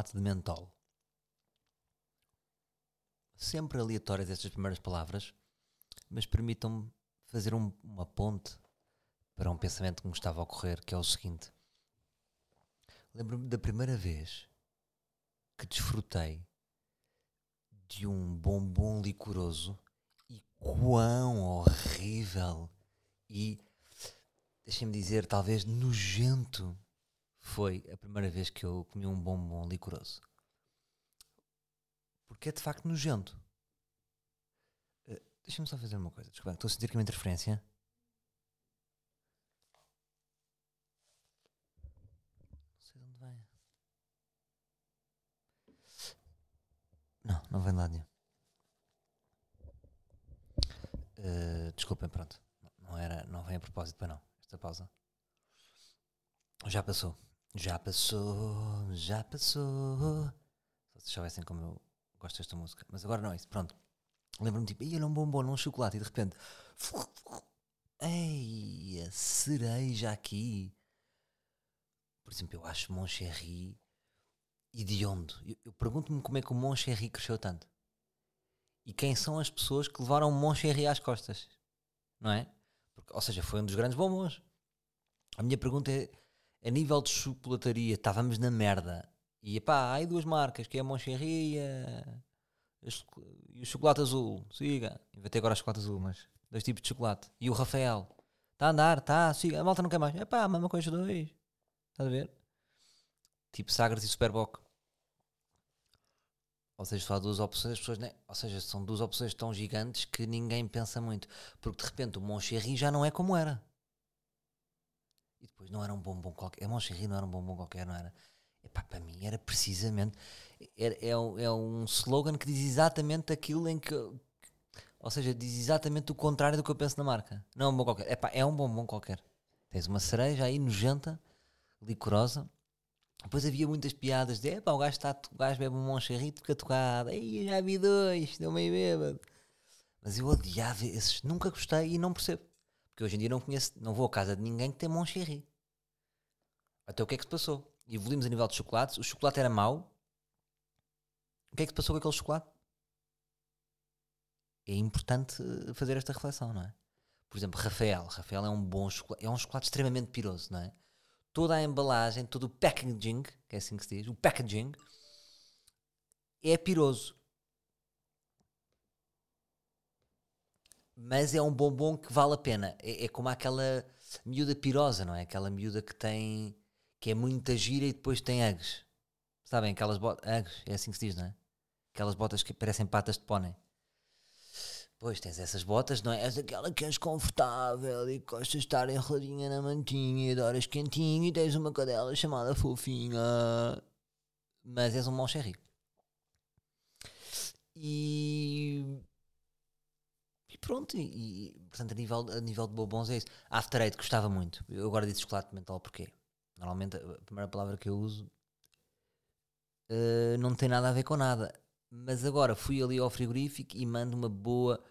chocolate de mentol. Sempre aleatórias estas primeiras palavras, mas permitam-me fazer um- uma ponte para um pensamento que me estava a ocorrer, que é o seguinte. Lembro-me da primeira vez que desfrutei de um bombom licoroso e quão horrível e, deixem-me dizer, talvez nojento foi a primeira vez que eu comi um bombom licoroso. Porque é de facto nojento. Eh, Deixa-me só fazer uma coisa. Desculpa, estou a sentir aqui uma interferência. Não sei de onde vem. Não, não vem de lado nenhum. Eh, desculpem, pronto. Não, era, não vem a propósito para não. Esta pausa. Já passou. Já passou. Já passou. Se vocês soubessem como eu gosto desta música. Mas agora não é isso. Pronto. Lembro-me tipo, ia um bombom, num chocolate e de repente. Ei, a cereja aqui. Por exemplo, eu acho Moncherry hediondo. Eu, eu pergunto-me como é que o Moncherry cresceu tanto. E quem são as pessoas que levaram o Moncherry às costas? Não é? Porque, ou seja, foi um dos grandes bombons. A minha pergunta é: a nível de chocolataria, estávamos na merda. E pá, há aí duas marcas, que é a Moncherry e, a- e o chocolate azul. Siga. Inventei agora o chocolate azul, mas dois tipos de chocolate. E o Rafael. Está a andar, está, siga. A malta não quer mais. É pá, a mesma coisa dois. Estás a ver? Tipo Sagres e Superboc. Ou seja, só há duas opções, as pessoas, ou seja, são duas opções tão gigantes que ninguém pensa muito. Porque de repente o Moncherry já não é como era. E depois não era um bombom qualquer. A Moncherry não era um bombom qualquer, não era. Epá, para mim era precisamente. É, é um slogan que diz exatamente aquilo em que. Ou seja, diz exatamente o contrário do que eu penso na marca. Não é um bombom qualquer. Epá, é um bombom qualquer. Tens uma cereja aí nojenta, licorosa. Depois havia muitas piadas de epá, o gajo, está, o gajo bebe um Moncherry fica tocado. Ei, já vi dois, deu meio bêbado. Mas eu odiava esses, nunca gostei e não percebo. Porque hoje em dia não conheço, não vou à casa de ninguém que tem Moncherry. Até o que é que se passou? Evoluímos a nível de chocolates, o chocolate era mau. O que é que se passou com aquele chocolate? É importante eh, fazer esta reflexão, não é? Por exemplo, Rafael. Rafael é um bom chocolate, é um chocolate extremamente piroso, não é? Toda a embalagem, todo o packaging, que é assim que se diz, o packaging, é piroso. Mas é um bombom que vale a pena. É, é como aquela miúda pirosa, não é? Aquela miúda que tem que é muita gira e depois tem eggs. Sabem? Aquelas botas. Eggs, é assim que se diz, não é? Aquelas botas que parecem patas de pônei. Pois tens essas botas, não é? És aquela que és confortável e que gostas de estar enroladinha na mantinha e adoras quentinho e tens uma cadela chamada fofinha. Mas és um. E e pronto, e, portanto a nível, a nível de bombons é isso. After Eight gostava muito. Eu agora disse chocolate mental porquê? Normalmente a primeira palavra que eu uso eh, não tem nada a ver com nada. Mas agora fui ali ao frigorífico e mando uma boa,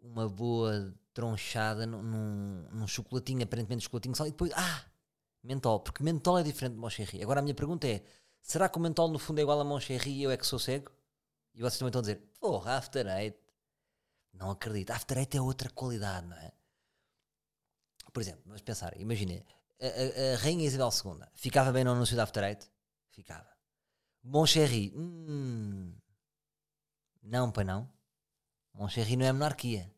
uma boa tronchada num, num, num chocolatinho, aparentemente chocolatinho só, e depois, ah, mentol, porque mentol é diferente de Moncherry. Agora a minha pergunta é: será que o mentol no fundo é igual a Moncherry e eu é que sou cego? E vocês também estão a dizer, porra, After Eight. Não acredito. After Eight é outra qualidade, não é? Por exemplo, vamos pensar, imagina, a, a- a Rainha Isabel II ficava bem no anúncio da After Eight? Ficava. Moncherry, hum, não, para não. Moncherry não é monarquia.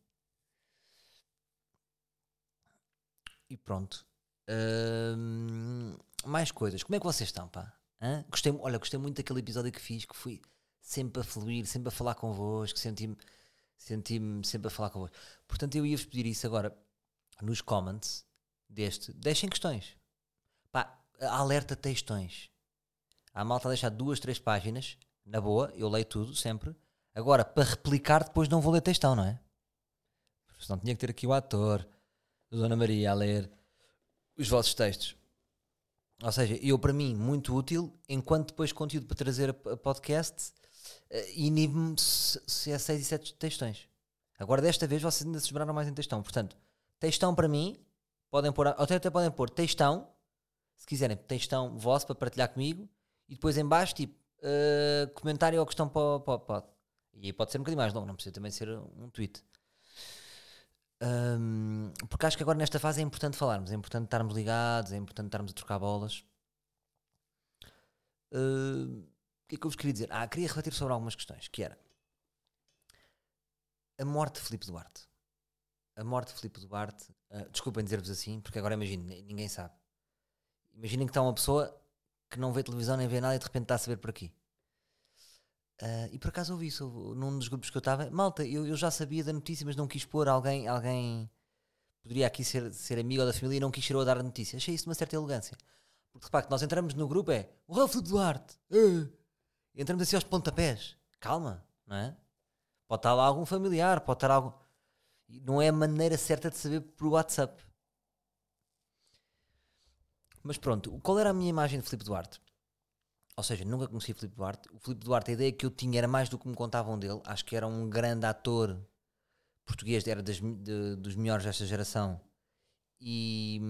E pronto. Hum, mais coisas. Como é que vocês estão, pá? Hã? Gostei, olha, gostei muito daquele episódio que fiz, que fui sempre a fluir, sempre a falar convosco, senti-me senti-me sempre a falar convosco. Portanto, eu ia-vos pedir isso agora nos comments deste. Deixem questões. Pá, alerta textões. Há malta a deixar duas, três páginas, na boa, eu leio tudo, sempre. Agora, para replicar, depois não vou ler textão, não é? Senão tinha que ter aqui o ator, a Dona Maria, a ler os vossos textos. Ou seja, eu, para mim, muito útil, enquanto depois conteúdo para trazer a, a podcast, inibe-me se, é 6 e 7 textões. Agora, desta vez, vocês ainda se esmeraram mais em textão. Portanto, textão para mim, podem pôr, até, até podem pôr textão, se quiserem, textão vosso para partilhar comigo, e depois em baixo, tipo, uh, comentário ou questão para, para, para. E aí pode ser um bocadinho mais longo, não precisa também ser um tweet. Um, porque acho que agora nesta fase é importante falarmos, é importante estarmos ligados, é importante estarmos a trocar bolas. Uh, o que é que eu vos queria dizer? Ah, queria refletir sobre algumas questões, que era a morte de Filipe Duarte. A morte de Filipe Duarte, uh, desculpem dizer-vos assim, porque agora imaginem, ninguém sabe. Imaginem que está uma pessoa que não vê televisão nem vê nada e de repente está a saber por aqui. Uh, e por acaso ouvi isso num dos grupos que eu estava. Malta, eu, eu, já sabia da notícia, mas não quis pôr alguém. Alguém poderia aqui ser, ser amigo da família e não quis ser eu a dar a notícia. Achei isso de uma certa elegância. Porque repare que nós entramos no grupo, é o Ralf Duarte. Uh, entramos assim aos pontapés. Calma, não é? Pode estar lá algum familiar, pode estar algum. Não é a maneira certa de saber por WhatsApp. Mas pronto, qual era a minha imagem de Filipe Duarte? ou seja, nunca conheci o Filipe Duarte. O Filipe Duarte, a ideia que eu tinha era mais do que me contavam dele. Acho que era um grande ator português, era das, de, dos melhores desta geração. E,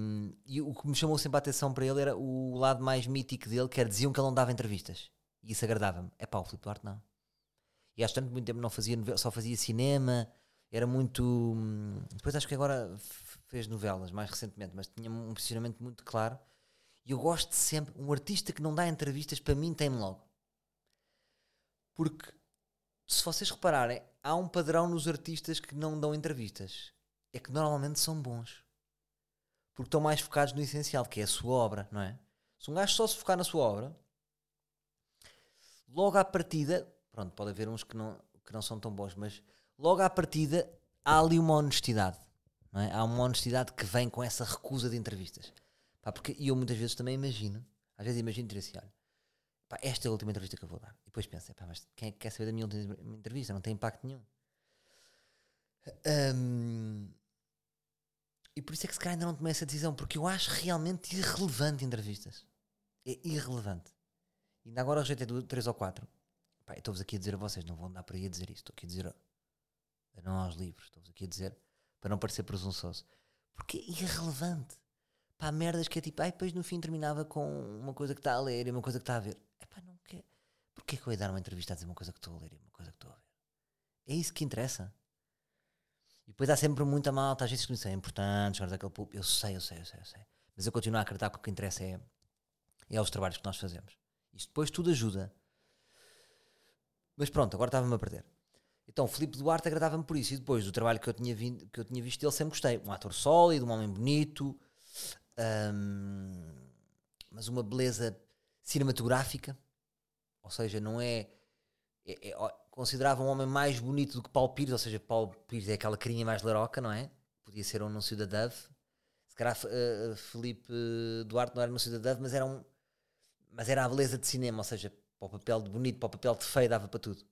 e, o que me chamou sempre a atenção para ele era o lado mais mítico dele, que era diziam que ele não dava entrevistas. E isso agradava-me. É pá, o Filipe Duarte não. E acho tanto muito tempo não fazia só fazia cinema, era muito. Depois acho que agora fez novelas mais recentemente, mas tinha um posicionamento muito claro e eu gosto sempre. Um artista que não dá entrevistas, para mim, tem-me logo. Porque, se vocês repararem, há um padrão nos artistas que não dão entrevistas. É que normalmente são bons. Porque estão mais focados no essencial, que é a sua obra, não é? Se um gajo só se focar na sua obra, logo à partida, pronto, pode haver uns que não, que não são tão bons, mas logo à partida há ali uma honestidade. É? Há uma honestidade que vem com essa recusa de entrevistas. Pá, porque eu muitas vezes também imagino, às vezes imagino dizer assim: olha, pá, esta é a última entrevista que eu vou dar. E depois penso: pá, mas quem é que quer saber da minha última entrevista? Não tem impacto nenhum. Um, e por isso é que se calhar ainda não tomei essa decisão, porque eu acho realmente irrelevante entrevistas. É irrelevante. Ainda agora rejeitei 3 ou 4. Estou-vos aqui a dizer a vocês, não vão dar para aí a dizer isto. Estou aqui a dizer a, não aos livros. Estou-vos aqui a dizer para não parecer presunçoso. Porque é irrelevante pá, merdas que é tipo, ai, depois no fim terminava com uma coisa que está a ler e uma coisa que está a ver. É pá, não quer. Porquê que eu ia dar uma entrevista a dizer uma coisa que estou a ler e uma coisa que estou a ver? É isso que interessa. E depois há sempre muita malta, às vezes que me dizem, é importante, chegar daquele público. Eu sei, eu sei, eu sei, eu sei. Mas eu continuo a acreditar que o que interessa é, é os trabalhos que nós fazemos. Isto depois tudo ajuda. Mas pronto, agora estava-me a perder. Então, Filipe Duarte agradava-me por isso. E depois do trabalho que eu tinha, vindo, que eu tinha visto, ele sempre gostei. Um ator sólido, um homem bonito, um, mas uma beleza cinematográfica, ou seja, não é, é, é, considerava um homem mais bonito do que Paulo Pires, ou seja, Paulo Pires é aquela carinha mais laroca, não é? Podia ser um anúncio da Dove. Se calhar uh, Felipe Duarte não era anúncio da Dove, mas era um mas era a beleza de cinema, ou seja, para o papel de bonito, para o papel de feio, dava para tudo.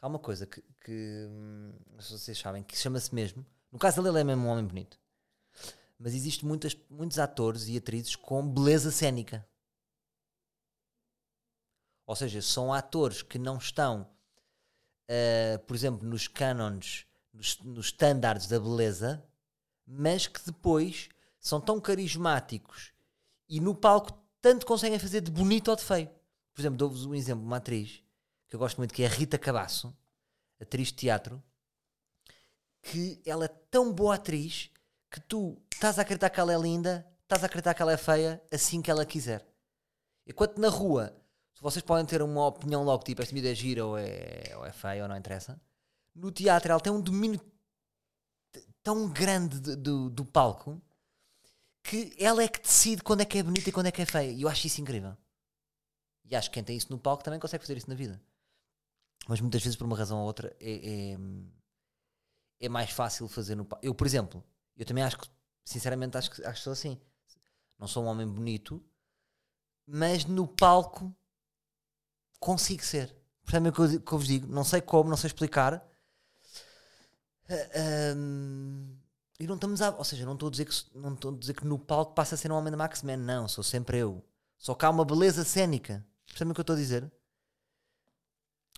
Há uma coisa que, que hum, vocês sabem, que chama-se mesmo. No caso dele, ele é mesmo um homem bonito mas existem muitas, muitos atores e atrizes com beleza cénica. Ou seja, são atores que não estão, uh, por exemplo, nos cânones, nos estándares da beleza, mas que depois são tão carismáticos e no palco tanto conseguem fazer de bonito ou de feio. Por exemplo, dou-vos um exemplo, uma atriz que eu gosto muito, que é a Rita Cabasso, atriz de teatro, que ela é tão boa atriz que tu estás a acreditar que ela é linda, estás a acreditar que ela é feia, assim que ela quiser. Enquanto na rua, vocês podem ter uma opinião logo, tipo, esta medida é gira ou é, ou é feia ou não interessa. No teatro ela tem um domínio tão grande do, do, do palco que ela é que decide quando é que é bonita e quando é que é feia. E eu acho isso incrível. E acho que quem tem isso no palco também consegue fazer isso na vida. Mas muitas vezes, por uma razão ou outra, é, é, é mais fácil fazer no palco. Eu, por exemplo, eu também acho que, sinceramente, acho que, acho que sou assim. Não sou um homem bonito, mas no palco consigo ser. Percebem o que eu, que eu vos digo? Não sei como, não sei explicar. Uh, um, e não estamos a. Ou seja, não estou a dizer que, não estou a dizer que no palco passa a ser um homem da Max Man. Não, sou sempre eu. Só que há uma beleza cénica. Percebem o que eu estou a dizer?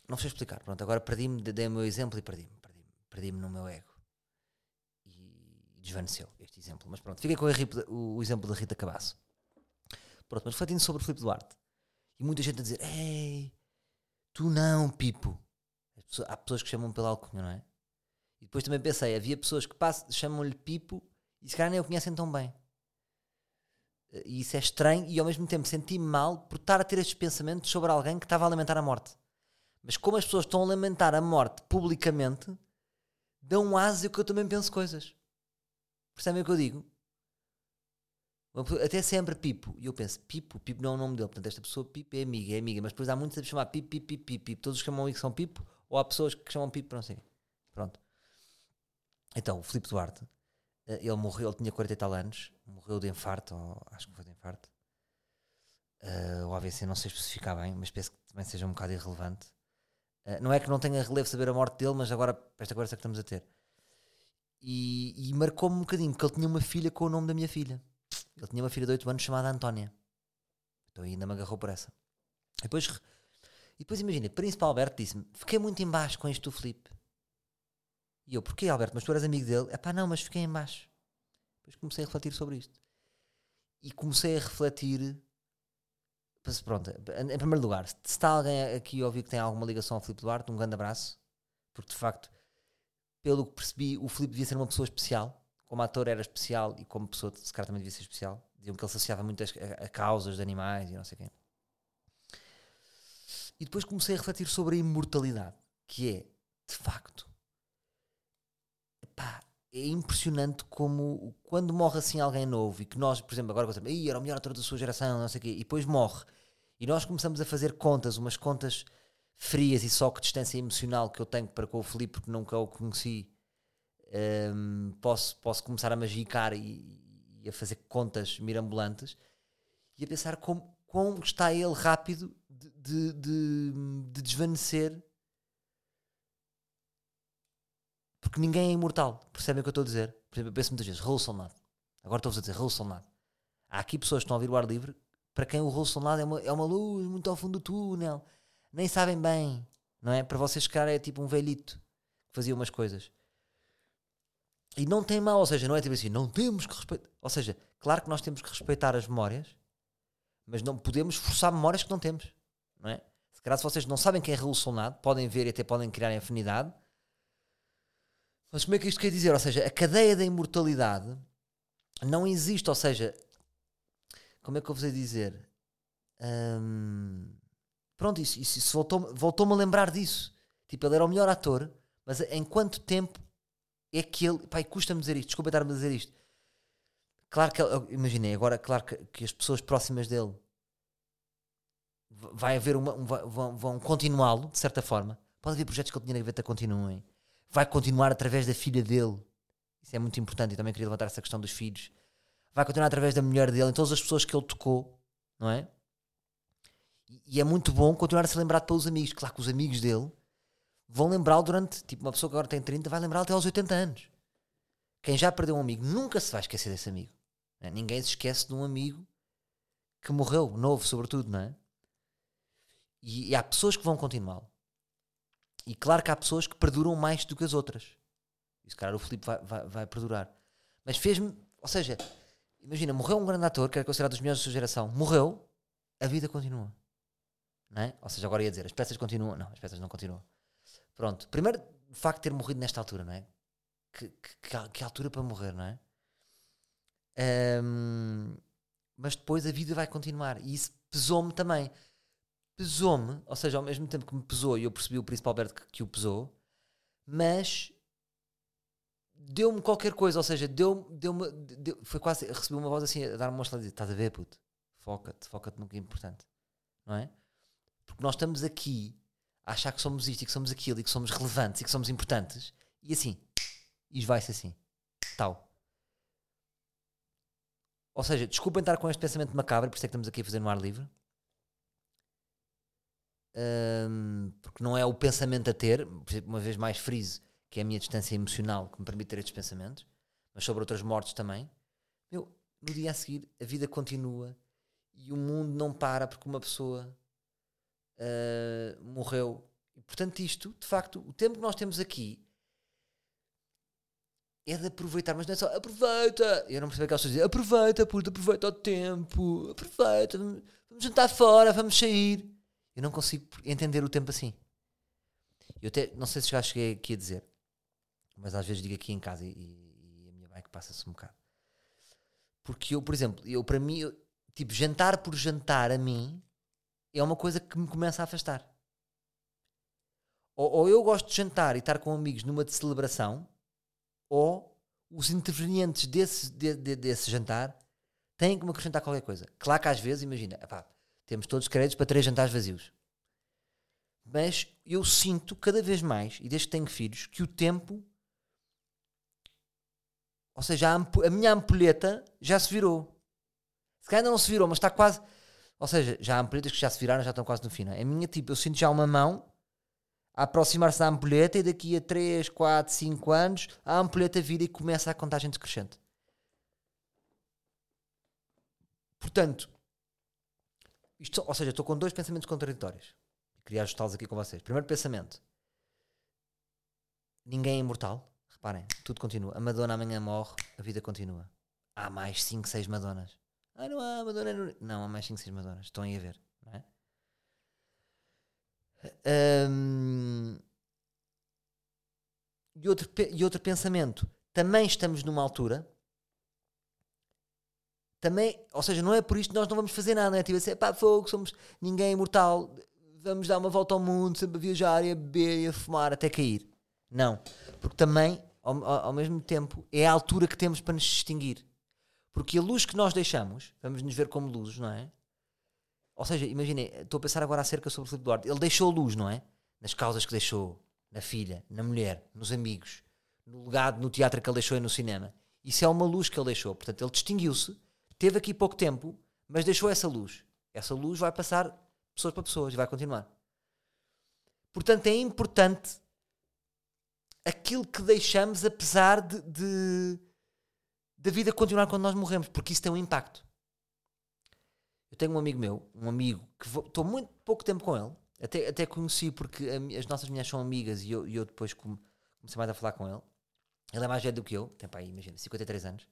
Não sei explicar. Pronto, agora perdi-me, dei o meu exemplo e perdi-me. Perdi-me perdi no meu ego desvaneceu este exemplo. Mas pronto, fiquei com o, o exemplo da Rita Cabasso. Pronto, mas refletindo sobre o Filipe Duarte. E muita gente a dizer: Ei, Tu não, Pipo. Há pessoas que chamam pela alcunha, não é? E depois também pensei, havia pessoas que chamam-lhe Pipo e se calhar nem o conhecem tão bem. E isso é estranho e ao mesmo tempo senti-me mal por estar a ter estes pensamentos sobre alguém que estava a lamentar a morte. Mas como as pessoas estão a lamentar a morte publicamente, dão asa que eu também penso coisas. Percebem o que eu digo? Até sempre Pipo. E eu penso, Pipo, Pipo não é o nome dele. Portanto, esta pessoa, Pipo, é amiga, é amiga. Mas depois há muitos a chamar Pipo, Pipo, Pipo, Pipo. Todos chamam que são Pipo, ou há pessoas que chamam Pipo, não sei. Pronto. Então, o Filipe Duarte, eh, ele morreu, ele tinha 40 e tal anos, morreu de infarto, ou, acho que foi de infarto. Uh, o AVC não sei especificar bem, mas penso que também seja um bocado irrelevante. Uh, não é que não tenha relevo saber a morte dele, mas agora, esta conversa que estamos a ter. E, e marcou-me um bocadinho, porque ele tinha uma filha com o nome da minha filha. Ele tinha uma filha de 8 anos chamada Antónia. Então ainda me agarrou por essa. E depois, e depois imagina, Príncipe Alberto disse-me: Fiquei muito embaixo com isto do Felipe. E eu, porquê Alberto? Mas tu eras amigo dele? É pá, não, mas fiquei embaixo. Depois comecei a refletir sobre isto. E comecei a refletir. Pronto, em primeiro lugar, se está alguém aqui a ouvir que tem alguma ligação ao Filipe Duarte, um grande abraço, porque de facto, pelo que percebi, o Filipe devia ser uma pessoa especial como ator era especial e como pessoa se calhar também devia ser especial. Diziam que ele se associava muito a, a, causas de animais e não sei quem. E depois comecei a refletir sobre a imortalidade, que é, de facto, pá, é impressionante como quando morre assim alguém novo e que nós, por exemplo, agora gostamos, era o melhor ator da sua geração, não sei o quê, e depois morre. E nós começamos a fazer contas, umas contas frias e só que distância emocional que eu tenho para com o Filipe, porque nunca o conheci um, posso, posso começar a magicar e, e, a fazer contas mirambulantes e a pensar como, como está ele rápido de, de, de, de desvanecer porque ninguém é imortal, percebem o que eu estou a dizer? Por exemplo, eu penso muitas vezes, Raul Solnado. Agora estou-vos a dizer, Raul Solnado. Há aqui pessoas que estão a ouvir o ar livre para quem o Raul Solnado é uma, é uma luz muito ao fundo do túnel. Nem sabem bem, não é? Para vocês, cara, é tipo um velhito que fazia umas coisas. E não tem mal, ou seja, não é tipo assim, não temos que respeitar. Ou seja, claro que nós temos que respeitar as memórias, mas não podemos forçar memórias que não temos. Não é? Se calhar se vocês não sabem quem é Solnado, podem ver e até podem criar afinidade. Mas como é que isto quer dizer? Ou seja, a cadeia da imortalidade não existe. Ou seja, como é que eu vos ia dizer? Pronto, isso, isso, isso voltou-me voltou a lembrar disso. Tipo, ele era o melhor ator, mas em quanto tempo é que ele. Pai, custa-me dizer isto, desculpa estar-me a dizer isto. Claro que, imaginei, agora, claro que, que, as pessoas próximas dele vai haver uma. Um, vão, vão continuá-lo, de certa forma. Pode haver projetos que ele tinha na gaveta continuem. Vai continuar através da filha dele. Isso é muito importante e também queria levantar essa questão dos filhos. Vai continuar através da mulher dele, em todas as pessoas que ele tocou, não é? E, é muito bom continuar a ser lembrado pelos amigos. Claro que os amigos dele vão lembrá-lo durante. Tipo, uma pessoa que agora tem 30 vai lembrá-lo até aos 80 anos. Quem já perdeu um amigo nunca se vai esquecer desse amigo. Né? Ninguém se esquece de um amigo que morreu, novo, sobretudo, não é? E, e há pessoas que vão continuá-lo. E claro que há pessoas que perduram mais do que as outras. E se calhar o Filipe vai, vai, vai perdurar. Mas fez-me. Ou seja, imagina, morreu um grande ator que era considerado dos melhores da sua geração. Morreu, a vida continua. Não é? Ou seja, agora ia dizer, as peças continuam. Não, as peças não continuam. Pronto. Primeiro, o facto de ter morrido nesta altura, não é? Que, que, que altura para morrer, não é? Um, mas depois a vida vai continuar. E isso pesou-me também. Pesou-me, ou seja, ao mesmo tempo que me pesou, e eu percebi o Príncipe Alberto que, que o pesou, mas deu-me qualquer coisa, ou seja, deu-me, deu-me, deu, foi quase, recebi uma voz assim a dar-me uma estalada, estás a ver, puto? Foca-te, foca-te no que é importante, não é? Porque nós estamos aqui a achar que somos isto e que somos aquilo e que somos relevantes e que somos importantes e assim, e vai-se assim, tal. Ou seja, desculpem estar com este pensamento macabro, por isso é que estamos aqui a fazer no ar livre. Um, porque não é o pensamento a ter, uma vez mais friso, que é a minha distância emocional que me permite ter estes pensamentos, mas sobre outras mortes também. Meu, no dia a seguir a vida continua e o mundo não para porque uma pessoa uh, morreu. E, portanto, isto, de facto, o tempo que nós temos aqui é de aproveitar, mas não é só aproveita. Eu não percebo aquelas pessoas dizem aproveita, puto, aproveita o tempo, aproveita, vamos jantar fora, vamos sair. Eu não consigo entender o tempo assim. Eu até, não sei se já cheguei aqui a dizer, mas às vezes digo aqui em casa e, e a minha bike passa-se um bocado. Porque eu, por exemplo, eu para mim, eu, tipo, jantar por jantar a mim é uma coisa que me começa a afastar. Ou, ou eu gosto de jantar e estar com amigos numa de celebração, ou os intervenientes desse, de, de, desse jantar têm que me acrescentar qualquer coisa. Claro que às vezes, imagina, temos todos créditos para três jantares vazios. Mas eu sinto cada vez mais, e desde que tenho filhos, que o tempo. Ou seja, a, a minha ampulheta já se virou. Se calhar ainda não se virou, mas está quase. Ou seja, já há ampulhetas que já se viraram, já estão quase no fim. É? A minha, tipo, eu sinto já uma mão a aproximar-se da ampulheta e daqui a 3, 4, 5 anos a ampulheta vira e começa a contagem decrescente. Portanto, isto, ou seja, estou com dois pensamentos contraditórios. Queria ajustá-los aqui com vocês. Primeiro pensamento: ninguém é imortal. Reparem, tudo continua. A Madonna amanhã morre, a vida continua. Há mais 5, 6 Madonas. Ah, não há Madonna. Não, não há mais 5, 6 Madonas. Estão aí a ver, não é? E, outro, e outro pensamento: também estamos numa altura também, ou seja, não é por isto que nós não vamos fazer nada, não é? Tipo assim, pá, fogo, somos ninguém imortal, vamos dar uma volta ao mundo, sempre a viajar e a beber e a fumar até cair. Não, porque também, ao, ao mesmo tempo, é a altura que temos para nos distinguir. Porque a luz que nós deixamos, vamos nos ver como luzes, não é? Ou seja, imaginem, estou a pensar agora acerca sobre o Filipe Duarte. Ele deixou luz, não é? Nas causas que deixou, na filha, na mulher, nos amigos, no legado, no teatro que ele deixou e no cinema. Isso é uma luz que ele deixou. Portanto, ele distinguiu-se teve aqui pouco tempo, mas deixou essa luz. Essa luz vai passar pessoas para pessoas e vai continuar. Portanto, é importante aquilo que deixamos, apesar de, de da vida continuar quando nós morremos, porque isso tem um impacto. Eu tenho um amigo meu, um amigo que estou muito pouco tempo com ele, até, até conheci porque a, as nossas mulheres são amigas e eu, e eu depois comecei mais a falar com ele. Ele é mais velho do que eu, tem aí, imagina, 53 anos.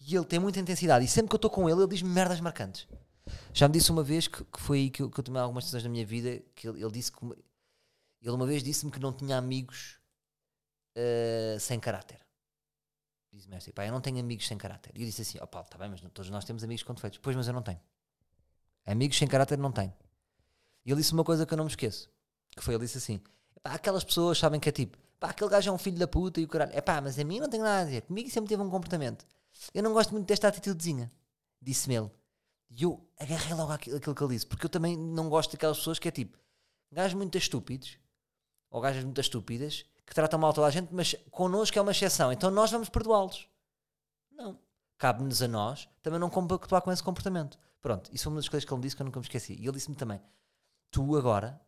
E ele tem muita intensidade. E sempre que eu estou com ele, ele diz-me merdas marcantes. Já me disse uma vez que, que foi aí que eu, que eu, tomei algumas decisões na minha vida. Que ele, ele disse que. Ele uma vez disse-me que não tinha amigos uh, sem caráter. Diz-me assim, pá, eu não tenho amigos sem caráter. E eu disse assim: ó oh, Paulo, está bem, mas todos nós temos amigos com defeitos. Pois, mas eu não tenho. Amigos sem caráter não tenho. E ele disse uma coisa que eu não me esqueço. Que foi, ele disse assim: pá, aquelas pessoas sabem que é tipo, pá, aquele gajo é um filho da puta e o caralho. É pá, mas a mim não tem nada a dizer. Comigo sempre teve um comportamento. Eu não gosto muito desta atitudezinha, disse-me ele. E eu agarrei logo aquilo, que ele disse, porque eu também não gosto daquelas pessoas que é tipo, gajos muito estúpidos, ou gajas muito estúpidas, que tratam mal toda a gente, mas connosco é uma exceção, então nós vamos perdoá-los. Não. Cabe-nos a nós também não compactuar com esse comportamento. Pronto, isso foi uma das coisas que ele me disse que eu nunca me esqueci. E ele disse-me também: Tu agora,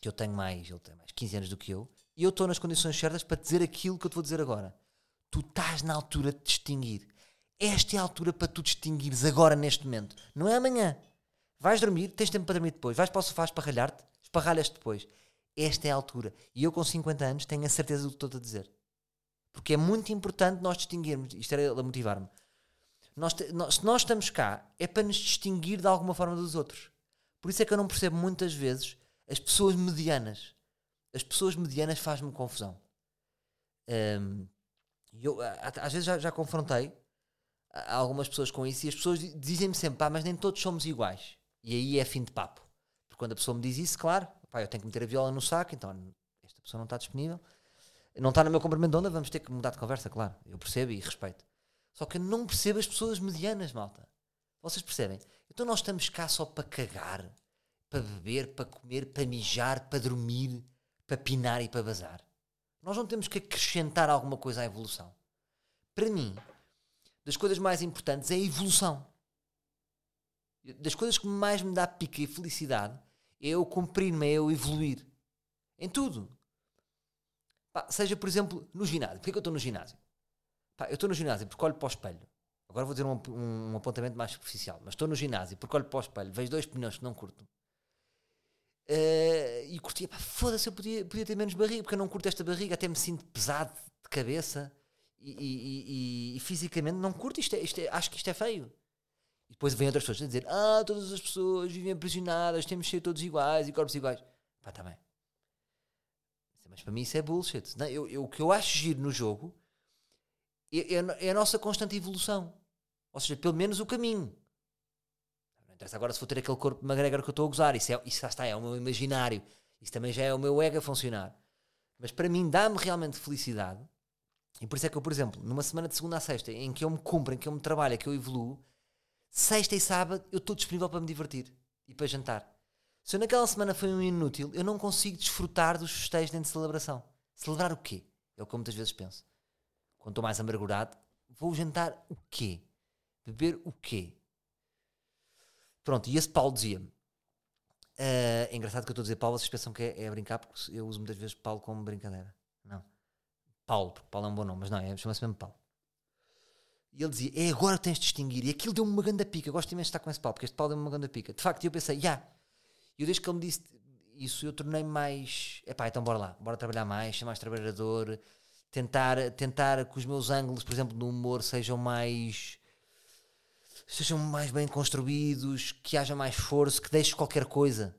que eu tenho mais, ele tem mais 15 anos do que eu, e eu estou nas condições certas para dizer aquilo que eu te vou dizer agora tu estás na altura de distinguir. Esta é a altura para tu distinguires agora, neste momento. Não é amanhã. Vais dormir, tens tempo para dormir depois. Vais para o sofá esparralhar-te, esparralhas depois. Esta é a altura. E eu, com 50 anos, tenho a certeza do que estou a dizer. Porque é muito importante nós distinguirmos. Isto era a motivar-me. Nós, nós, se nós estamos cá, é para nos distinguir de alguma forma dos outros. Por isso é que eu não percebo muitas vezes as pessoas medianas. As pessoas medianas fazem-me confusão. Um, e eu, às vezes já, já confrontei algumas pessoas com isso e as pessoas dizem-me sempre, pá, mas nem todos somos iguais. E aí é fim de papo. Porque quando a pessoa me diz isso, claro, pá, eu tenho que meter a viola no saco, então esta pessoa não está disponível. Não está no meu comprimento de onda, vamos ter que mudar de conversa, claro. Eu percebo e respeito. Só que eu não percebo as pessoas medianas, malta. Vocês percebem? Então nós estamos cá só para cagar, para beber, para comer, para mijar, para dormir, para pinar e para bazar. Nós não temos que acrescentar alguma coisa à evolução. Para mim, das coisas mais importantes é a evolução. Das coisas que mais me dá pica e felicidade é eu cumprir-me, é eu evoluir. Em tudo. Pá, seja, por exemplo, no ginásio. Porquê que eu estou no ginásio? Pá, eu estou no ginásio porque olho para o espelho. Agora vou dizer um, um, um apontamento mais superficial. Mas estou no ginásio porque olho para o espelho, vejo dois pneus que não curto Uh, e curtia, pá, foda-se, eu podia, podia ter menos barriga, porque eu não curto esta barriga, até me sinto pesado de cabeça e, e, e, e fisicamente não curto, isto, é, isto é, acho que isto é feio. E depois vêm outras pessoas a dizer: Ah, todas as pessoas vivem aprisionadas, temos de ser todos iguais e corpos iguais. Pá, está bem. Mas para mim isso é bullshit. Não, eu, eu, o que eu acho giro no jogo é, é, é a nossa constante evolução. Ou seja, pelo menos o caminho. Não interessa agora se vou ter aquele corpo McGregor que eu estou a gozar. Isso, é, isso está, é o meu imaginário. Isso também já é o meu ego a funcionar. Mas para mim dá-me realmente felicidade. E por isso é que eu, por exemplo, numa semana de segunda a sexta, em que eu me cumpro, em que eu me trabalho, em que eu evoluo, sexta e sábado eu estou disponível para me divertir e para jantar. Se eu naquela semana foi um inútil, eu não consigo desfrutar dos festejos dentro de celebração. Celebrar o quê? É o que eu muitas vezes penso. Quando estou mais amargurado, vou jantar o quê? Beber o quê? Pronto, e esse Paulo dizia-me. Uh, é engraçado que eu estou a dizer Paulo, vocês pensam que é, é brincar, porque eu uso muitas vezes Paulo como brincadeira. Não. Paulo, porque Paulo é um bom nome, mas não, é, chama-se mesmo Paulo. E ele dizia: É agora que tens de distinguir. E aquilo deu-me uma grande pica. Gosto imenso de estar com esse Paulo, porque este Paulo deu-me uma grande pica. De facto, eu pensei: Já. Yeah, e desde que ele me disse isso, eu tornei-me mais. Epá, então bora lá, bora trabalhar mais, ser mais trabalhador, tentar, tentar que os meus ângulos, por exemplo, no humor sejam mais. Sejam mais bem construídos, que haja mais esforço, que deixe qualquer coisa.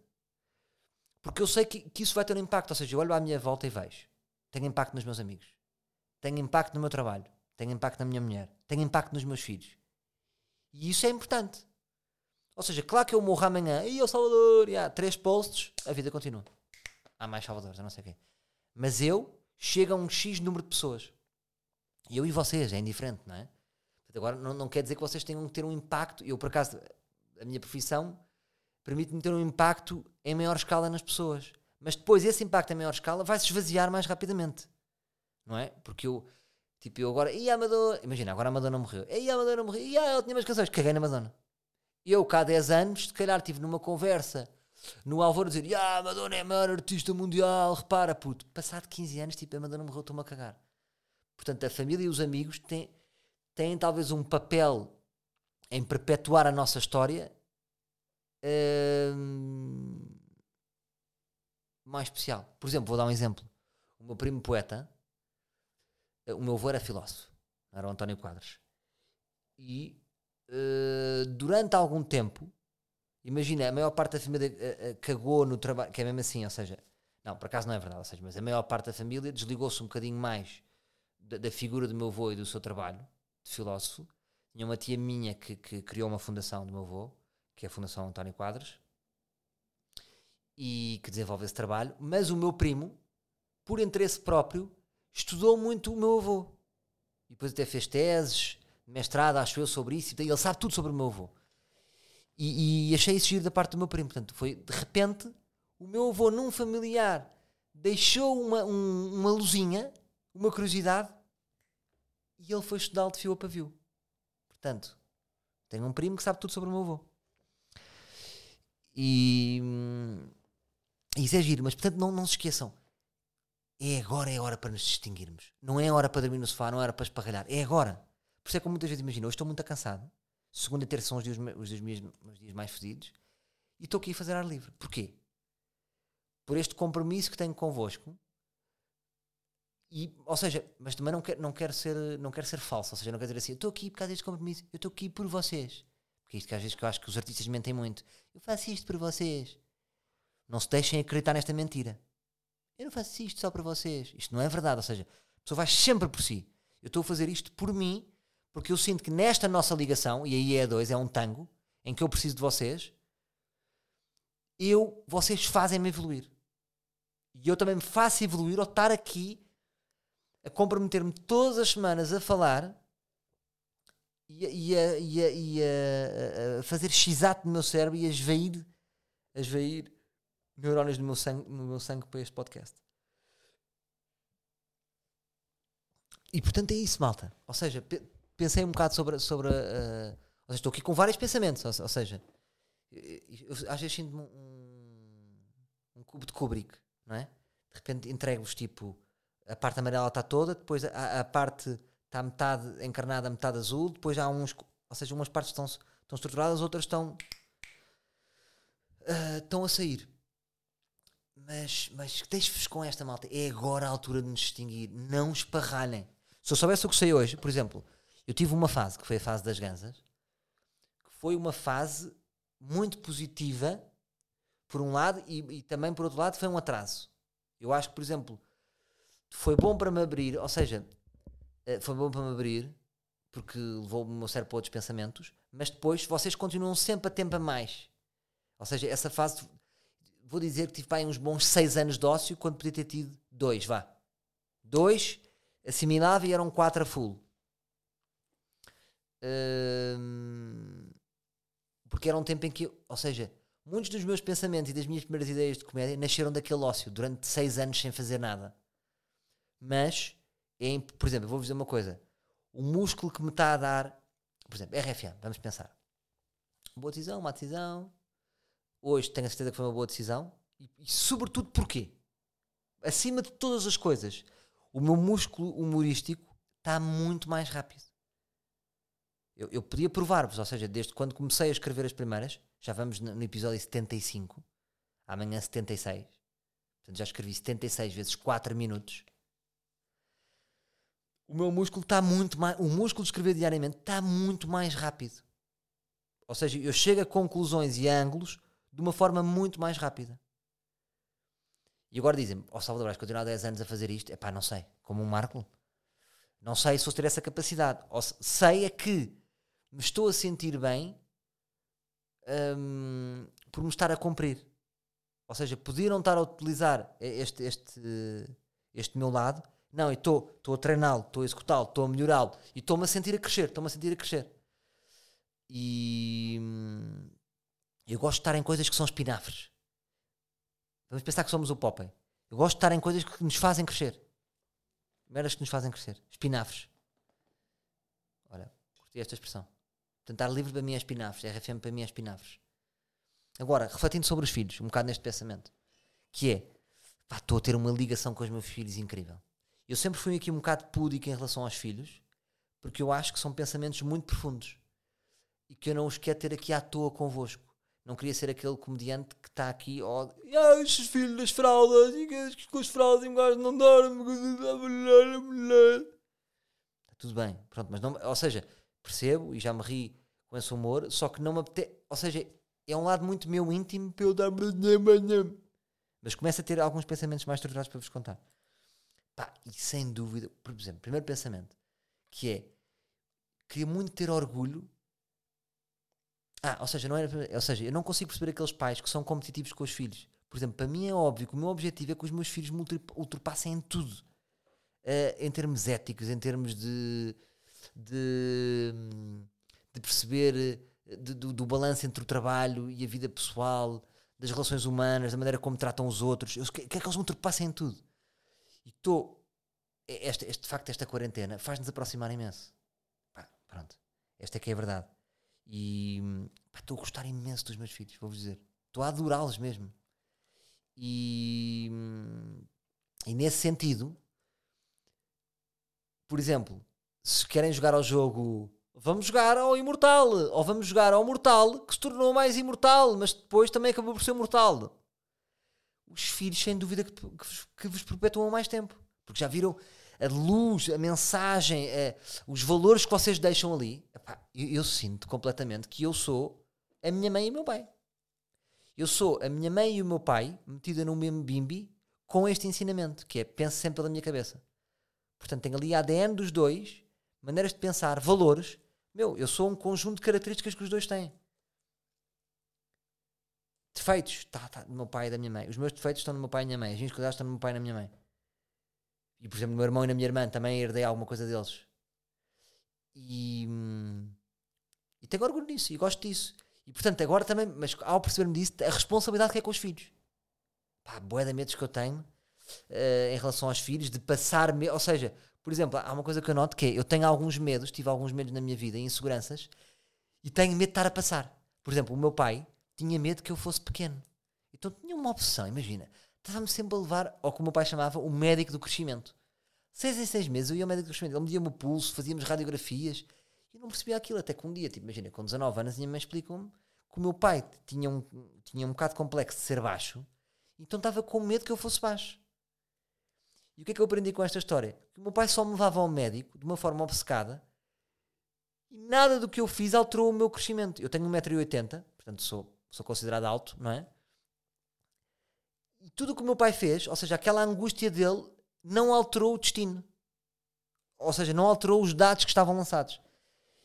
Porque eu sei que, que isso vai ter um impacto. Ou seja, eu olho à minha volta e vejo. Tenho impacto nos meus amigos. Tenho impacto no meu trabalho. Tenho impacto na minha mulher. Tenho impacto nos meus filhos. E isso é importante. Ou seja, claro que eu morro amanhã, e eu Salvador, e há três posts, a vida continua. Há mais Salvadores, eu não sei quem. Mas eu chego a um X número de pessoas. E eu e vocês, é indiferente, não é? Agora não, não quer dizer que vocês tenham que ter um impacto. Eu, por acaso, a minha profissão permite-me ter um impacto em maior escala nas pessoas. Mas depois esse impacto em maior escala vai se esvaziar mais rapidamente. Não é? Porque eu, tipo, eu agora, e a Madonna, imagina, agora a Madonna morreu, e a Madonna morreu, e ah, ela tinha mais canções, caguei na Madonna. Eu, cá há 10 anos, se calhar estive numa conversa no Alvaro a dizer: Ah, Madonna é a maior artista mundial, repara, puto. Passado 15 anos, tipo, a Madonna morreu, estou-me a cagar. Portanto, a família e os amigos têm, têm talvez um papel em perpetuar a nossa história hum, mais especial. Por exemplo, vou dar um exemplo. O meu primo poeta, o meu avô era filósofo, era o António Quadros. E uh, durante algum tempo, imagina, a maior parte da família uh, uh, cagou no trabalho, que é mesmo assim, ou seja, não, por acaso não é verdade, ou seja, mas a maior parte da família desligou-se um bocadinho mais da, da, figura do meu avô e do seu trabalho de filósofo. Tinha uma tia minha que, que criou uma fundação do meu avô, que é a Fundação António Quadros, e que desenvolve esse trabalho, mas o meu primo, por interesse próprio, estudou muito o meu avô. E depois até fez teses, mestrado, acho eu, sobre isso, ele sabe tudo sobre o meu avô. E, e, achei isso giro da parte do meu primo. Portanto, foi de repente o meu avô, num familiar, deixou uma, um, uma luzinha, uma curiosidade, e ele foi estudar de fio a pavio. Portanto, tenho um primo que sabe tudo sobre o meu avô. E, e isso é giro, mas portanto não, não se esqueçam. É agora, é hora para nos distinguirmos. Não é hora para dormir no sofá, não é hora para esparralhar. É agora. Por isso é que muitas vezes imagino, hoje estou muito cansado, segunda e terça são os dias, os dias, os dias mais fedidos, e estou aqui a fazer ar livre. Porquê? Por este compromisso que tenho convosco, e, ou seja, mas também não quero, não quero, ser, não ser falso, ou seja, não quero dizer assim, eu estou aqui por causa deste compromisso, eu estou aqui por vocês. Porque isto que às vezes que eu acho que os artistas mentem muito. Eu faço isto por vocês. Não se deixem acreditar nesta mentira. Eu não faço isto só para vocês. Isto não é verdade, ou seja, a pessoa vai sempre por si. Eu estou a fazer isto por mim porque eu sinto que nesta nossa ligação, e aí é dois, é um tango, em que eu preciso de vocês, eu, vocês fazem-me evoluir. E eu também me faço evoluir ao estar aqui a comprometer-me todas as semanas a falar e, e, a, e, a, e a, a, fazer x-ato no meu cérebro e a esvair, a esvair neurónios no meu, sangue, no meu sangue para este podcast. E portanto é isso, malta. Ou seja, pensei um bocado sobre. sobre uh, ou seja, estou aqui com vários pensamentos. Ou, ou seja, eu, às vezes sinto-me um, um cubo de Kubrick, não é? De repente entrego-vos tipo. A parte amarela está toda, depois a, a parte está metade encarnada, metade azul, depois há uns. Ou seja, umas partes estão, estão estruturadas, outras estão. Uh, estão a sair. Mas, mas deixe-vos com esta malta. É agora a altura de nos distinguir. Não esparralhem. Se eu soubesse o que sei hoje, por exemplo, eu tive uma fase, que foi a fase das gansas, que foi uma fase muito positiva, por um lado, e, e também por outro lado foi um atraso. Eu acho que, por exemplo, foi bom para me abrir, ou seja, eh, foi bom para me abrir, porque levou o meu cérebro para outros pensamentos, mas depois vocês continuam sempre a tempo a mais. Ou seja, essa fase, vou dizer que tive aí uns bons 6 anos de ócio, quando podia ter tido 2, vá. 2, assimilava e eram 4 a full. Hum, porque era um tempo em que, ou seja, muitos dos meus pensamentos e das minhas primeiras ideias de comédia nasceram daquele ócio, durante 6 anos sem fazer nada. Mas, é, por exemplo, vou-vos dizer uma coisa: o músculo que me está a dar, por exemplo, RFA, vamos pensar. Boa decisão, má decisão. Hoje tenho a certeza que foi uma boa decisão. E, e sobretudo porquê? Acima de todas as coisas, o meu músculo humorístico está muito mais rápido. Eu, eu podia provar-vos, ou seja, desde quando comecei a escrever as primeiras, já vamos no, no episódio 75, amanhã 76, portanto já escrevi 76 vezes 4 minutos o meu músculo está muito mais. O músculo de escrever diariamente está muito mais rápido. Ou seja, eu chego a conclusões e ângulos de uma forma muito mais rápida. E agora dizem-me, ó oh, Salvador, vais continuar 10 anos a fazer isto? É pá, não sei. Como um Marco? Não sei se vou ter essa capacidade. Ou sei é que me estou a sentir bem hum, por me estar a cumprir. Ou seja, podiam estar a utilizar este, este, este meu lado não, e estou a treiná-lo, estou a executá-lo, estou a melhorá-lo e estou-me a sentir a crescer, estou-me a sentir a crescer. E hum, eu gosto de estar em coisas que são espinafres. Vamos pensar que somos o Popeye. Eu gosto de estar em coisas que nos fazem crescer. Meras que nos fazem crescer. Espinafres. Olha, curti esta expressão. Tentar livre para mim é espinafres. RFM para mim é espinafres. Agora, refletindo sobre os filhos, um bocado neste pensamento, que é, estou a ter uma ligação com os meus filhos incrível. Eu sempre fui aqui um bocado púdico em relação aos filhos, porque eu acho que são pensamentos muito profundos e que eu não os quero ter aqui à toa convosco. Não queria ser aquele comediante que está aqui, ó, oh, ah, estes filhos das fraldas, e com as fraldas e um gajo não dorme, está tudo bem, pronto, mas não, ou seja, percebo e já me ri com esse humor, só que não me apetece, ou seja, é um lado muito meu íntimo para eu dar, mas começo a ter alguns pensamentos mais estruturados para vos contar. Pá, e sem dúvida, por exemplo, primeiro pensamento, que é queria muito ter orgulho. Ah, ou seja, não era, ou seja, eu não consigo perceber aqueles pais que são competitivos com os filhos. Por exemplo, para mim é óbvio que o meu objetivo é que os meus filhos me ultrapassem em tudo. Uh, em termos éticos, em termos de, de, de perceber de, do, do balanço entre o trabalho e a vida pessoal, das relações humanas, da maneira como tratam os outros. Eu quero que eles ultrapassem em tudo. E estou. Este, este, de facto, esta quarentena faz-nos aproximar imenso. Pá, pronto. Esta é que é a verdade. E estou a gostar imenso dos meus filhos, vou-vos dizer. Estou a adorá-los mesmo. E, e nesse sentido, por exemplo, se querem jogar ao jogo, vamos jogar ao Imortal, ou vamos jogar ao Mortal, que se tornou mais imortal, mas depois também acabou por ser mortal os filhos, sem dúvida, que, que, vos, que vos perpetuam mais tempo. Porque já viram a luz, a mensagem, a, os valores que vocês deixam ali. Epá, eu, eu, sinto completamente que eu sou a minha mãe e o meu pai. Eu sou a minha mãe e o meu pai metida no mesmo bimbi com este ensinamento, que é penso sempre pela minha cabeça. Portanto, tenho ali ADN dos dois, maneiras de pensar, valores. Meu, eu sou um conjunto de características que os dois têm. Defeitos, tá, tá, do meu pai e da minha mãe. Os meus defeitos estão no meu pai e na minha mãe. As minhas qualidades estão no meu pai e na minha mãe. E, por exemplo, no meu irmão e na minha irmã também herdei alguma coisa deles. E, hum, e tenho orgulho disso e gosto disso. E, portanto, agora também, mas ao perceber-me disso, a responsabilidade que é com os filhos. Pá, boé de medos que eu tenho uh, em relação aos filhos, de passar, me ou seja, por exemplo, há uma coisa que eu noto que é, eu tenho alguns medos, tive alguns medos na minha vida, inseguranças, e tenho medo de estar a passar. Por exemplo, o meu pai, tinha medo que eu fosse pequeno. Então tinha uma opção, imagina. Estava-me sempre a levar ao que o meu pai chamava o médico do crescimento. Seis em seis meses eu ia ao médico do crescimento. Ele media-me o pulso, fazíamos radiografias. E eu não percebia aquilo. Até que um dia, tipo, imagina, com 19 anos, minha mãe explicou-me que o meu pai tinha um, tinha um bocado complexo de ser baixo. Então estava com medo que eu fosse baixo. E o que é que eu aprendi com esta história? Que o meu pai só me levava ao médico de uma forma obcecada E nada do que eu fiz alterou o meu crescimento. Eu tenho 1,80m, portanto sou, sou considerado alto, não é? E tudo o que o meu pai fez, ou seja, aquela angústia dele, não alterou o destino. Ou seja, não alterou os dados que estavam lançados.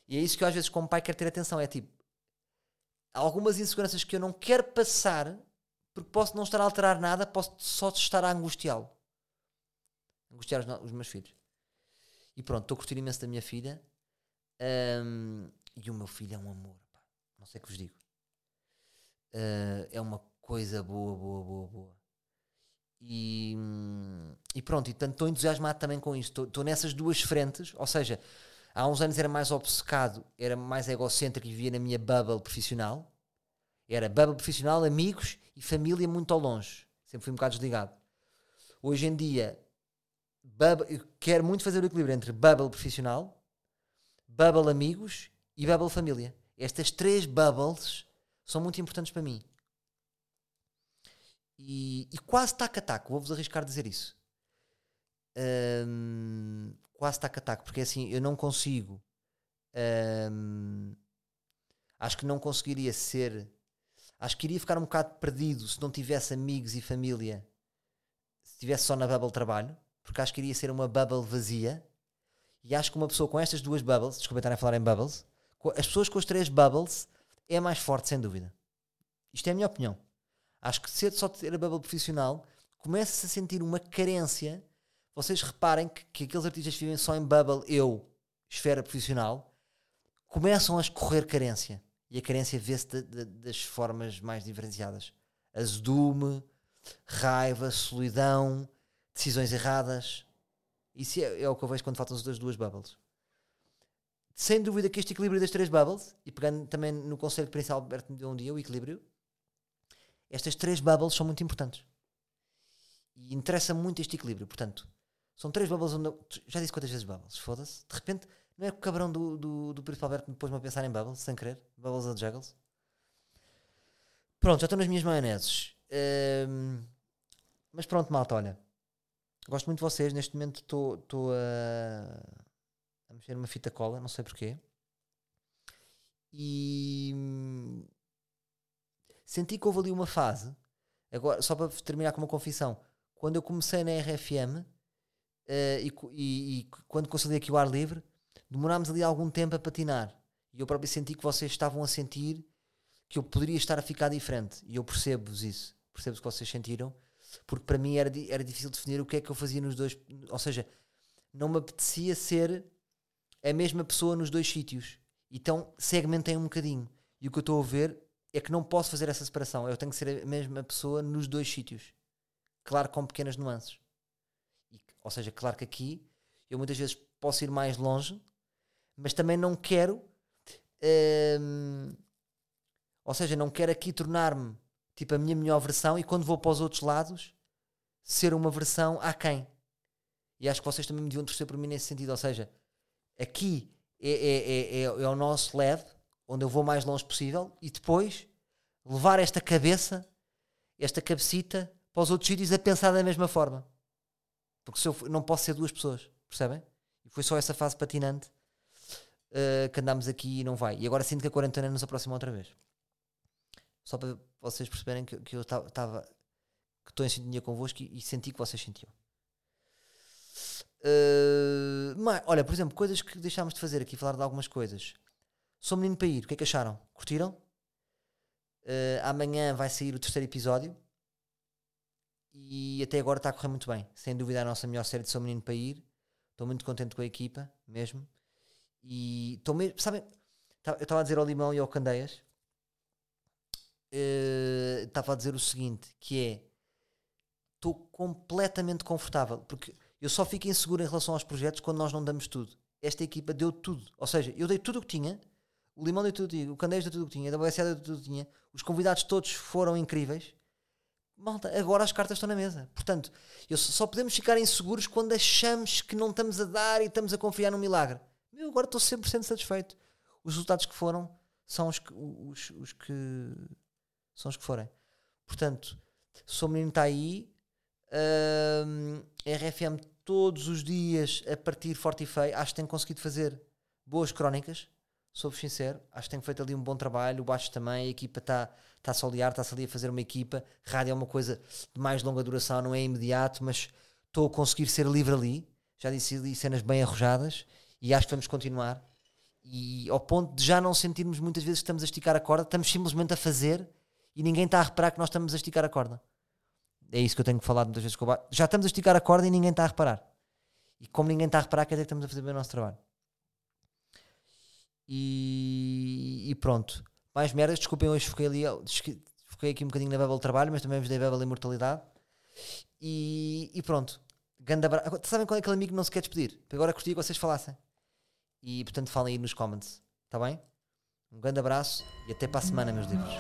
E é isso que eu às vezes, como pai, quero ter atenção. É tipo, algumas inseguranças que eu não quero passar, porque posso não estar a alterar nada, posso só estar a angustiá-lo. Angustiar os, os, meus filhos. E pronto, estou a curtir imenso da minha filha. Um, e o meu filho é um amor. Pá. Não sei o que vos digo. Uh, é uma coisa boa, boa, boa, boa. E, e pronto, e estou entusiasmado também com isto. Estou nessas duas frentes, ou seja, há uns anos era mais obcecado, era mais egocêntrico e vivia na minha bubble profissional. Era bubble profissional, amigos e família muito ao longe. Sempre fui um bocado desligado. Hoje em dia, bubble, quero muito fazer o equilíbrio entre bubble profissional, bubble amigos e bubble família. Estas três bubbles são muito importantes para mim. E, e quase tac a tac, vou-vos arriscar a dizer isso. Um, quase tac a tac, porque assim eu não consigo. Um, acho que não conseguiria ser. Acho que iria ficar um bocado perdido se não tivesse amigos e família, se estivesse só na bubble trabalho, porque acho que iria ser uma bubble vazia. E acho que uma pessoa com estas duas bubbles, desculpa estar a falar em bubbles, as pessoas com as três bubbles é mais forte, sem dúvida. Isto é a minha opinião. Acho que cedo só ter a bubble profissional começa-se a sentir uma carência. Vocês reparem que, que aqueles artistas que vivem só em bubble, eu, esfera profissional, começam a escorrer carência. E a carência vê-se das formas mais diferenciadas: azedume, raiva, solidão, decisões erradas. Isso é, é, o que eu vejo quando faltam as duas bubbles. Sem dúvida que este equilíbrio das três bubbles, e pegando também no conselho que o Príncipe Alberto me deu um dia, o equilíbrio, estas três bubbles são muito importantes. E interessa muito este equilíbrio. Portanto, são três bubbles onde. Eu, já disse quantas vezes bubbles? Foda-se. De repente, não é que o cabrão do, do, do Príncipe Alberto me pôs-me a pensar em bubbles, sem querer. Bubbles and juggles. Pronto, já estou nas minhas maioneses. Um, mas pronto, malta, olha. Gosto muito de vocês. Neste momento estou a, a mexer numa fita cola, não sei porquê. E senti que houve ali uma fase, agora, só para terminar com uma confissão, quando eu comecei na RFM uh, eh, e, e, e, quando conciliei aqui o ar livre, demorámos ali algum tempo a patinar. E eu próprio senti que vocês estavam a sentir que eu poderia estar a ficar diferente. E eu percebo-vos isso. Percebo o que vocês sentiram. Porque para mim era, era difícil definir o que é que eu fazia nos dois. Ou seja, não me apetecia ser a mesma pessoa nos dois sítios. Então segmentei um bocadinho. E o que eu estou a ver é que não posso fazer essa separação. Eu tenho que ser a mesma pessoa nos dois sítios. Claro, com pequenas nuances. E, ou seja, claro que aqui eu muitas vezes posso ir mais longe, mas também não quero. Hum, ou seja, não quero aqui tornar-me tipo a minha melhor versão e quando vou para os outros lados ser uma versão aquém. E acho que vocês também me deviam torcer por mim nesse sentido. Ou seja, aqui é, é, é, é, é o nosso leve onde eu vou mais longe possível e depois levar esta cabeça, esta cabecita, para os outros sítios a pensar da mesma forma. Porque se eu não posso ser duas pessoas, percebem? E foi só essa fase patinante uh, que andámos aqui e não vai. E agora sinto que a quarentena nos aproxima outra vez. Só para vocês perceberem que, que eu estava que estou em sintonia convosco e, e senti que vocês sentiam. Uh, mas, olha, por exemplo, coisas que deixámos de fazer aqui, falar de algumas coisas. Sou menino para ir. O que é que acharam? Curtiram? Uh, amanhã vai sair o terceiro episódio. E até agora está a correr muito bem. Sem dúvida a nossa melhor série de Sou Menino para ir. Estou muito contente com a equipa, mesmo. E estou mesmo. Sabem? Tá, eu estava a dizer ao Limão e ao Candeias. Uh, estava a dizer o seguinte: que é. Estou completamente confortável. Porque eu só fico inseguro em relação aos projetos quando nós não damos tudo. Esta equipa deu tudo. Ou seja, eu dei tudo o que tinha o Limão deu tudo, o Candeias deu tudo o que tinha, a WSA deu tudo o que tinha, os convidados todos foram incríveis. Malta, agora as cartas estão na mesa. Portanto, eu só podemos ficar inseguros quando achamos que não estamos a dar e estamos a confiar num milagre. Eu agora estou 100% satisfeito. Os resultados que foram são os que, os, os que são os que forem. Portanto, sou menino está aí. Um, RFM todos os dias a partir forte e feio. Acho que tem conseguido fazer boas crónicas sou-vos sincero, acho que tenho feito ali um bom trabalho, o baixo também, a equipa está tá a aliar, está-se ali a fazer uma equipa, rádio é uma coisa de mais longa duração, não é imediato, mas estou a conseguir ser livre ali, já disse ali cenas bem arrojadas, e acho que vamos continuar, e ao ponto de já não sentirmos muitas vezes que estamos a esticar a corda, estamos simplesmente a fazer, e ninguém está a reparar que nós estamos a esticar a corda. É isso que eu tenho falado muitas vezes com o baixo. Já estamos a esticar a corda e ninguém está a reparar. E como ninguém está a reparar, quer dizer que estamos a fazer bem o nosso trabalho. E, e pronto. Mais merdas, desculpem, hoje fiquei ali, aqui um bocadinho na Bebel trabalho, mas também vos dei Bebel Imortalidade. E, e pronto. Ganda abra... Sabem qual é aquele amigo que não se quer despedir? Agora curti que vocês falassem. E portanto falem aí nos comments. Está bem? Um grande abraço e até para a semana, meus livros.